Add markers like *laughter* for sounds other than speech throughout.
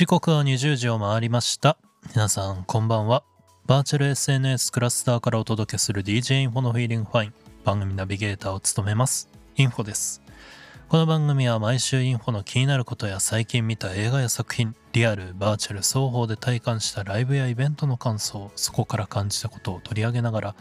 時刻は20時を回りました。皆さんこんばんは。バーチャル SNS クラスターからお届けする DJ インフォのフィーリングファイン。番組ナビゲーターを務めます。いんふぉです。この番組は毎週いんふぉの気になることや最近見た映画や作品リアルバーチャル双方で体感したライブやイベントの感想そこから感じたことを取り上げながら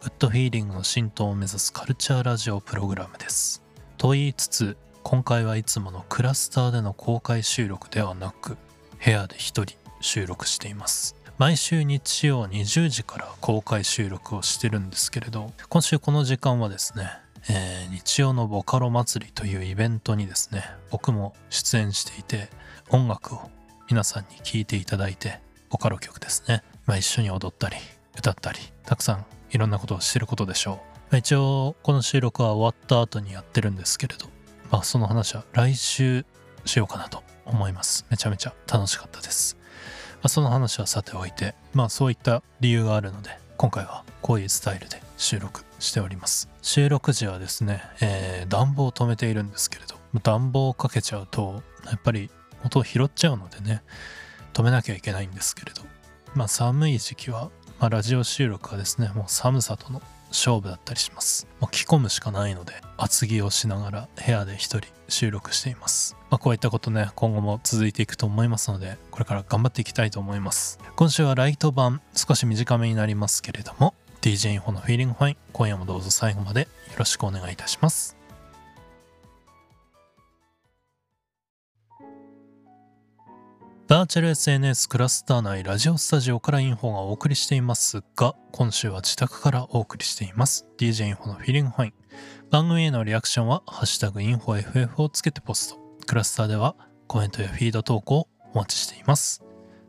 グッドフィーリングの浸透を目指すカルチャーラジオプログラムです。と言いつつ今回はいつものクラスターでの公開収録ではなく部屋で一人収録しています。毎週日曜20時から公開収録をしてるんですけれど今週この時間はですね、えー、日曜のボカロ祭りというイベントにですね僕も出演していて音楽を皆さんに聴いていただいてボカロ曲ですね、まあ、一緒に踊ったり歌ったりたくさんいろんなことをしてることでしょう、ま、一応この収録は終わった後にやってるんですけれどまあその話は来週しようかなと思います。めちゃめちゃ楽しかったです、まあ、その話はさておいてまあそういった理由があるので今回はこういうスタイルで収録しております。収録時はですね、えー、暖房を止めているんですけれど暖房をかけちゃうとやっぱり音を拾っちゃうのでね止めなきゃいけないんですけれどまあ寒い時期は、まあ、ラジオ収録はですねもう寒さとの勝負だったりします。もう着込むしかないので厚着をしながら部屋で一人収録しています。まあ、こういったことね今後も続いていくと思いますのでこれから頑張っていきたいと思います。今週はライト版少し短めになりますけれども DJ インフォのフィーリングファイン今夜もどうぞ最後までよろしくお願いいたします。バーチャル SNS クラスター内ラジオスタジオからインフォがお送りしていますが、今週は自宅からお送りしています。DJ インフォのフィーリングファイン。番組へのリアクションは、ハッシュタグインフォ FF をつけてポスト。クラスターではコメントやフィード投稿をお待ちしています。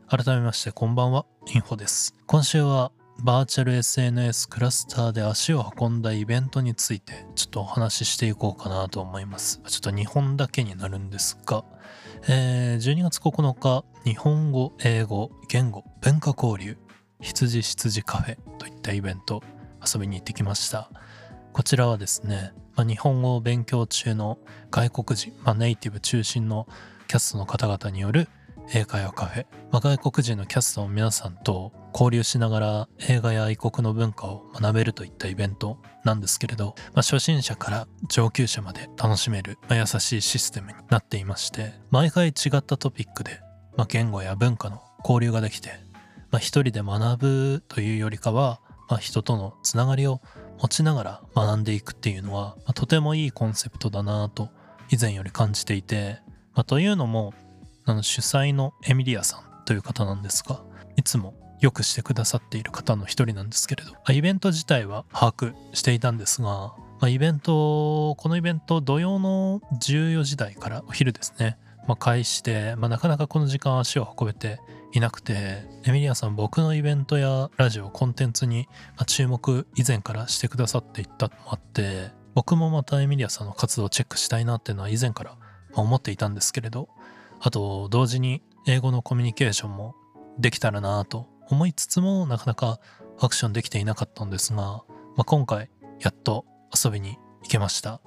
改めましてこんばんは、インフォです。今週はバーチャル SNS クラスターで足を運んだイベントについてちょっとお話ししていこうかなと思います。ちょっと日本だけになるんですが、えー、12月9日、日本語、英語、言語、文化交流、羊羊カフェといったイベント遊びに行ってきました。こちらはですね、まあ、日本語を勉強中の外国人、まあ、ネイティブ中心のキャストの方々による英会話カフェ、まあ、外国人のキャストの皆さんと交流しながら映画や異国の文化を学べるといったイベントなんですけれど、まあ、初心者から上級者まで楽しめる、まあ、優しいシステムになっていまして毎回違ったトピックで、まあ、言語や文化の交流ができて、まあ、一人で学ぶというよりかは、まあ、人とのつながりを持ちながら学んでいくっていうのは、まあ、とてもいいコンセプトだなと以前より感じていて、まあ、というのもあの主催のエミリアさんという方なんですがいつもよくしてくださっている方の一人なんですけれどイベント自体は把握していたんですが、ま、イベントこのイベント土曜の14時台からお昼ですね、まあ、開始で、まあ、なかなかこの時間足を運べていなくてエミリアさん僕のイベントやラジオコンテンツに注目以前からしてくださっていったのもあって僕もまたエミリアさんの活動をチェックしたいなっていうのは以前から思っていたんですけれどあと同時に英語のコミュニケーションもできたらなと思いつつもなかなかアクションできていなかったんですが、まあ、今回やっと遊びに行けました。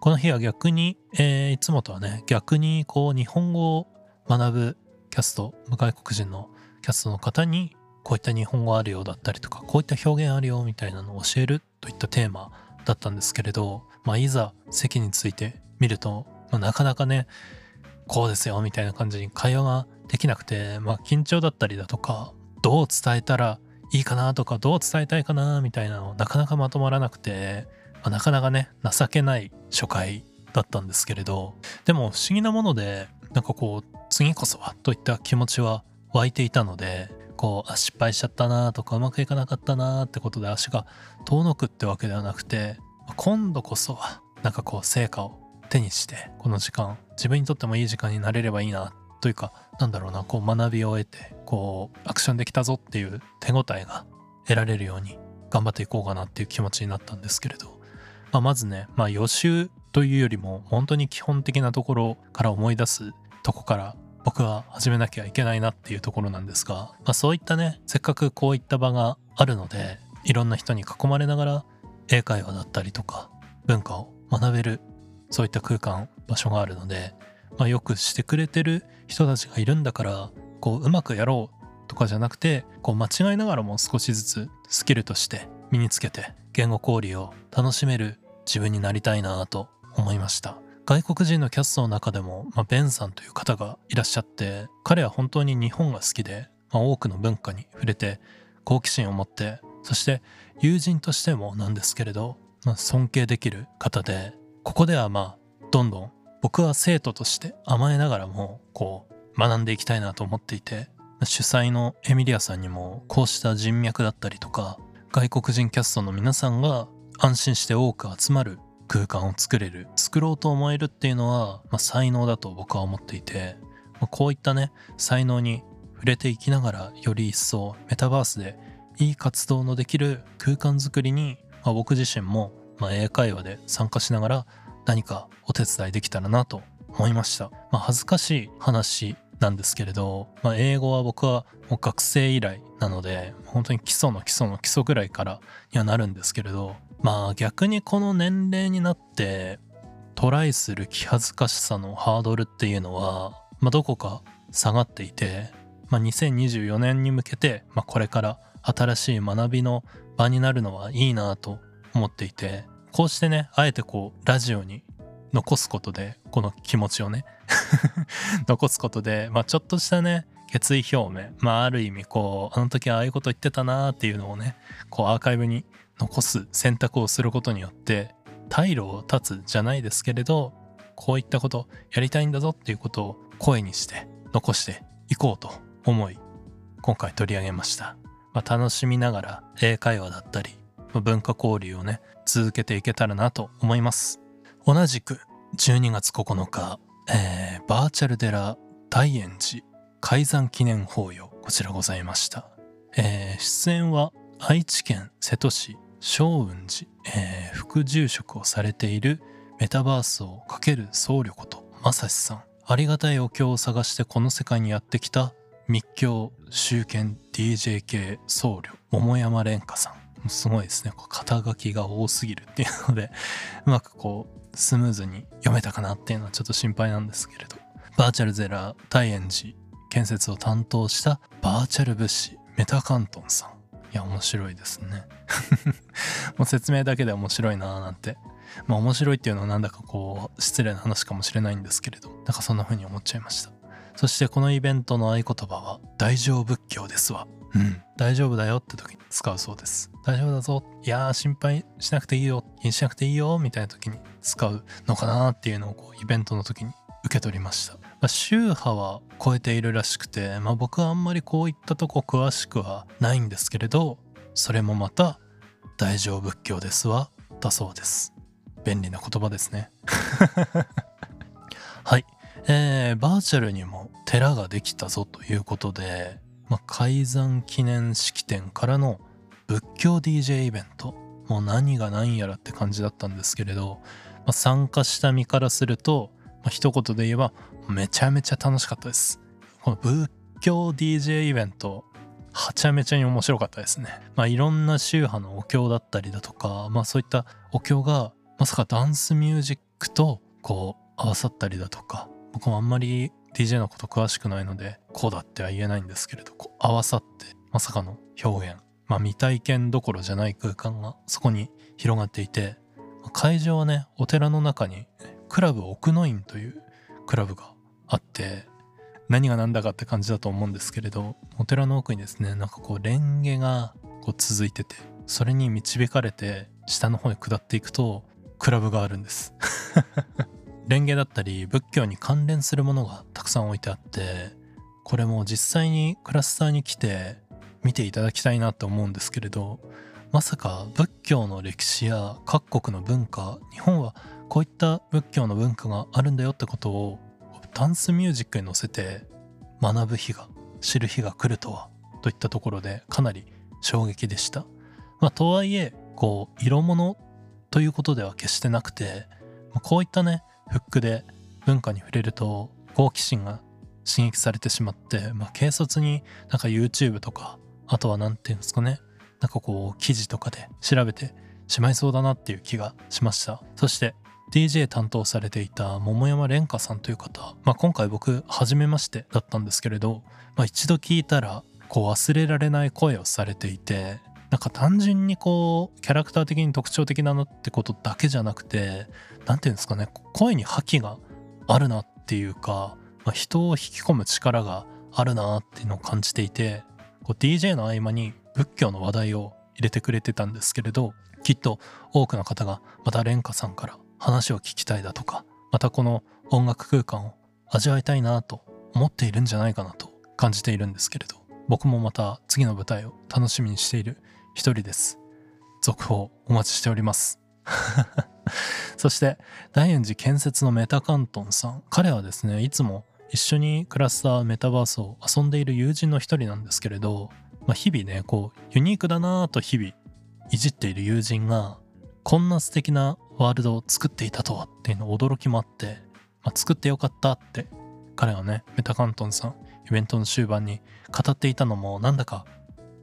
この日は逆に、えー、いつもとはね逆にこう日本語を学ぶキャスト外国人のキャストの方にこういった日本語あるようだったりとかこういった表現あるよみたいなのを教えるといったテーマだったんですけれど、まあ、いざ席について見ると、まあ、なかなかねこうですよみたいな感じに会話ができなくて、まあ、緊張だったりだとかどう伝えたらいいかなとかどう伝えたいかなみたいなのなかなかまとまらなくて、まあ、なかなかね情けない初回だったんですけれどでも不思議なものでなんかこう次こそはといった気持ちは湧いていたのでこうあ失敗しちゃったなとかうまくいかなかったなってことで足が遠のくってわけではなくて今度こそはなんかこう成果を手にしてこの時間自分にとってもいい時間になれればいいなというかなんだろうなこう学びを得てこうアクションできたぞっていう手応えが得られるように頑張っていこうかなっていう気持ちになったんですけれど、まあ、まずね、まあ、予習というよりも本当に基本的なところから思い出すとこから僕は始めなきゃいけないなっていうところなんですが、まあ、そういったねせっかくこういった場があるのでいろんな人に囲まれながら英会話だったりとか文化を学べるそういった空間場所があるので、まあ、よくしてくれてる人たちがいるんだからこううまくやろうとかじゃなくてこう間違いながらも少しずつスキルとして身につけて言語交流を楽しめる自分になりたいなと思いました。外国人のキャストの中でも、まあ、ベンさんという方がいらっしゃって彼は本当に日本が好きで、まあ、多くの文化に触れて好奇心を持ってそして友人としてもなんですけれど、まあ、尊敬できる方でここではまあどんどん僕は生徒として甘えながらもこう学んでいきたいなと思っていて主催のエミリアさんにもこうした人脈だったりとか外国人キャストの皆さんが安心して多く集まる空間を作れる作ろうと思えるっていうのは、まあ、才能だと僕は思っていて、まあ、こういったね才能に触れていきながらより一層メタバースでいい活動のできる空間づくりに、まあ、僕自身も、ま英会話で参加しながら何かお手伝いできたらなと思いました、ま恥ずかしい話なんですけれど、まあ、英語は僕はもう学生以来なので本当に基礎の基礎の基礎ぐらいからにはなるんですけれどまあ逆にこの年齢になってトライする気恥ずかしさのハードルっていうのは、まあ、どこか下がっていて、まあ、2024年に向けて、まあ、これから新しい学びの場になるのはいいなと思っていてこうしてねあえてこうラジオに残すことでこの気持ちをね *laughs* 残すことで、まあ、ちょっとしたね決意表明まあある意味こうあの時ああいうこと言ってたなーっていうのをねこうアーカイブに残す選択をすることによって退路を断つじゃないですけれどこういったことやりたいんだぞっていうことを声にして残していこうと思い今回取り上げました、まあ、楽しみながら英会話だったり文化交流をね続けていけたらなと思います。同じく12月9日、えー、バーチャル寺大円寺海山記念法要こちらございました、えー、出演は愛知県瀬戸市松雲寺、えー、副住職をされているメタバースをかける僧侶こと正志さん。ありがたいお経を探してこの世界にやってきた密教宗剣 DJ 系僧侶桃山蓮華さん。すごいですね。肩書きが多すぎるっていうのでうまくこうスムーズに読めたかなっていうのはちょっと心配なんですけれど。バーチャルゼラ大円寺建設を担当したバーチャル物資メタカントンさん。いや面白いですね。*laughs* もう説明だけで面白いなーなんて。まあ面白いっていうのはなんだかこう失礼な話かもしれないんですけれど。なんかそんな風に思っちゃいました。そしてこのイベントの合言葉は大乗仏教ですわ。うん、大丈夫だよって時に使うそうです。大丈夫だぞ。いやー、心配しなくていいよ。気にしなくていいよ。みたいな時に使うのかなっていうのをこうイベントの時に受け取りました。まあ、宗派は超えているらしくて、まあ、僕はあんまりこういったとこ詳しくはないんですけれど、それもまた大乗仏教ですわ。だそうです。便利な言葉ですね。*laughs* はい。えー、バーチャルにも寺ができたぞということで、まあ、改ざん記念式典からの仏教 DJ イベント。もう何が何やらって感じだったんですけれど、まあ、参加した身からすると、まあ、一言で言えばめちゃめちゃ楽しかったです。この仏教 DJ イベントはちゃめちゃに面白かったですね。まあいろんな宗派のお経だったりだとかまあそういったお経がまさかダンスミュージックとこう合わさったりだとか僕もあんまり DJ のこと詳しくないのでこうだっては言えないんですけれどこう合わさってまさかの表現。まあ未体験どころじゃない空間がそこに広がっていて会場はねお寺の中にクラブ奥の院というクラブがあって何が何だかって感じだと思うんですけれどお寺の奥にですねなんかこうレンゲがこう続いててそれに導かれて下の方に下っていくとクラブがあるんです。*laughs* 蓮華だったり仏教に関連するものがたくさん置いてあってこれも実際にクラスターに来て見ていただきたいなと思うんですけれどまさか仏教の歴史や各国の文化日本はこういった仏教の文化があるんだよってことをダンスミュージックに乗せて学ぶ日が知る日が来るとはといったところでかなり衝撃でした。まあ、とはいえこう色物ということでは決してなくてこういったねフックで文化に触れると好奇心が刺激されてしまって、まあ、軽率になんか YouTube とかあとは何て言うんですかね。なんかこう記事とかで調べてしまいそうだなっていう気がしました。そして DJ 担当されていた桃山蓮香さんという方、まあ、今回僕初めましてだったんですけれど、まあ、一度聞いたらこう忘れられない声をされていてなんか単純にこうキャラクター的に特徴的だなってことだけじゃなくて何て言うんですかね声に覇気があるなっていうか、まあ、人を引き込む力があるなっていうのを感じていてこう DJ の合間に仏教の話題を入れてくれてたんですけれどきっと多くの方がまた蓮華さんから話を聞きたいだとかまたこの音楽空間を味わいたいなと思っているんじゃないかなと感じているんですけれど僕もまた次の舞台を楽しみにしている一人です。続報お待ちしております。*laughs* そして大円寺建設のメタカントンさん。彼はですねいつも一緒にクラスターメタバースを遊んでいる友人の一人なんですけれど、まあ、日々ねこうユニークだなぁと日々いじっている友人がこんな素敵なワールドを作っていたとはっていうの驚きもあって、まあ、作ってよかったって彼はねメタカントンさんイベントの終盤に語っていたのもなんだか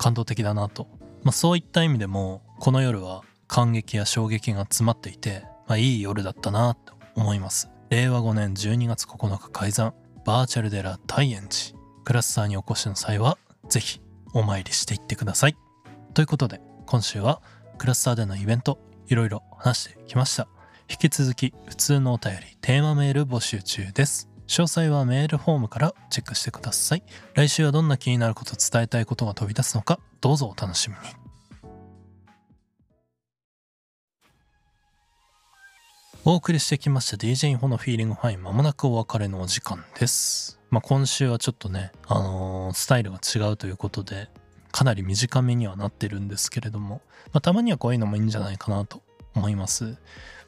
感動的だなと、まあ、そういった意味でもこの夜は感激や衝撃が詰まっていて、まあ、いい夜だったなと思います。令和5年12月9日開山バーチャル寺大円寺。クラスターにお越しの際はぜひお参りしていってください。ということで今週はクラスターでのイベントいろいろ話してきました。引き続き普通のお便りテーマメール募集中です。詳細はメールフォームからチェックしてください。来週はどんな気になること伝えたいことが飛び出すのかどうぞお楽しみに。お送りしてきました DJ インフォのフィーリングファインまもなくお別れのお時間です。まあ今週はちょっとねあのー、スタイルが違うということでかなり短めにはなってるんですけれども、まあ、たまにはこういうのもいいんじゃないかなと思います。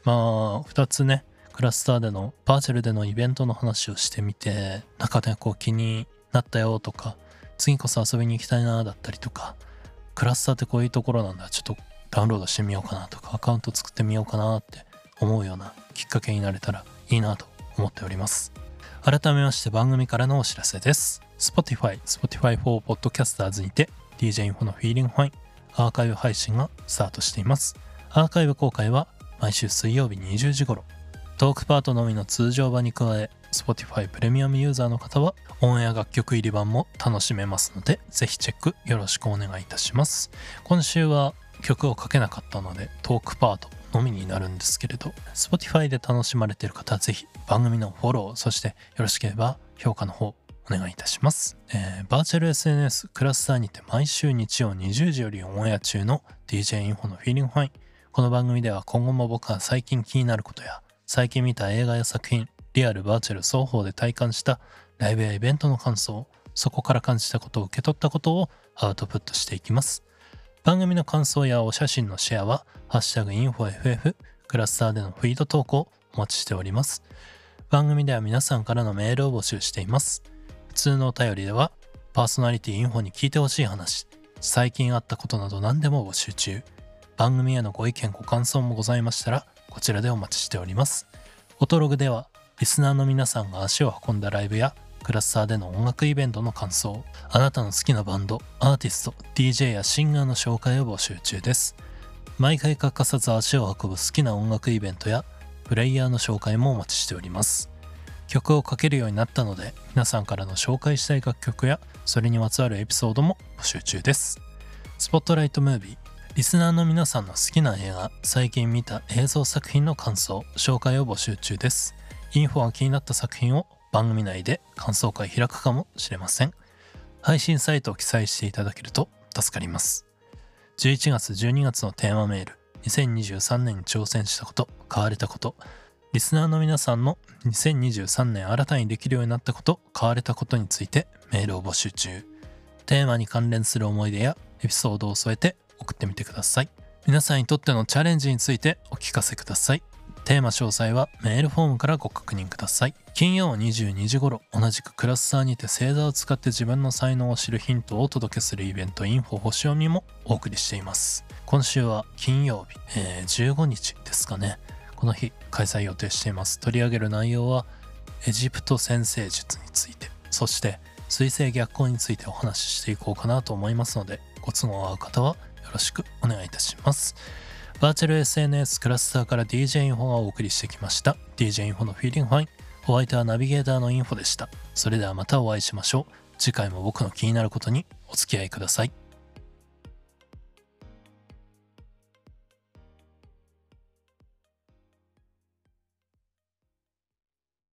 まあ、2つね、クラスターでのバーチャルでのイベントの話をしてみて、中でこう気になったよとか、次こそ遊びに行きたいなだったりとか、クラスターってこういうところなんだ、ちょっとダウンロードしてみようかなとか、アカウント作ってみようかなって思うようなきっかけになれたらいいなと思っております。改めまして番組からのお知らせです。Spotify、Spotify for Podcasters にて DJ インフォのフィーリングファインアーカイブ配信がスタートしています。アーカイブ公開は毎週水曜日20時頃。トークパートのみの通常版に加え、Spotify プレミアムユーザーの方はオンエア楽曲入り版も楽しめますので、ぜひチェックよろしくお願いいたします。今週は曲をかけなかったのでトークパートのみになるんですけれど、Spotify で楽しまれている方はぜひ番組のフォロー、そしてよろしければ評価の方お願いいたします。えー、バーチャル SNS クラスターにて毎週日曜20時よりオンエア中の DJ インフォのフィーリングファイン。この番組では今後も僕が最近気になることや最近見た映画や作品、リアル、バーチャル双方で体感したライブやイベントの感想、そこから感じたことを受け取ったことをアウトプットしていきます。番組の感想やお写真のシェアは、ハッシュタグインフォ FF クラスターでのフィード投稿お待ちしております。番組では皆さんからのメールを募集しています。普通のお便りでは、パーソナリティインフォに聞いてほしい話、最近あったことなど何でも募集中。番組へのご意見ご感想もございましたら、こちらでお待ちしております。フォトログでは、リスナーの皆さんが足を運んだライブや、クラスターでの音楽イベントの感想、あなたの好きなバンド、アーティスト、DJ やシンガーの紹介を募集中です。毎回欠かさず足を運ぶ好きな音楽イベントや、プレイヤーの紹介もお待ちしております。曲をかけるようになったので皆さんからの紹介したい楽曲やそれにまつわるエピソードも募集中ですスポットライトムービーリスナーの皆さんの好きな映画最近見た映像作品の感想紹介を募集中です。インフォが気になった作品を番組内で感想会開くかもしれません。配信サイトを記載していただけると助かります。11月12月のテーマメール2023年に挑戦したこと変われたことリスナーの皆さんの2023年新たにできるようになったこと、変われたことについてメールを募集中。テーマに関連する思い出やエピソードを添えて送ってみてください。皆さんにとってのチャレンジについてお聞かせください。テーマ詳細はメールフォームからご確認ください。金曜22時頃、同じくクラスターにて星座を使って自分の才能を知るヒントをお届けするイベントインフォ星読みもお送りしています。今週は金曜日、えー、15日ですかね。この日開催予定しています取り上げる内容はエジプト先生術についてそして水星逆行についてお話ししていこうかなと思いますのでご都合合う方はろしくお願いいたします。バーチャル SNS クラスターから DJ インフォがお送りしてきました。DJ インフォのフィーリングファイン。お相手はナビゲーターのインフォでした。それではまたお会いしましょう。次回も僕の気になることにお付き合いください。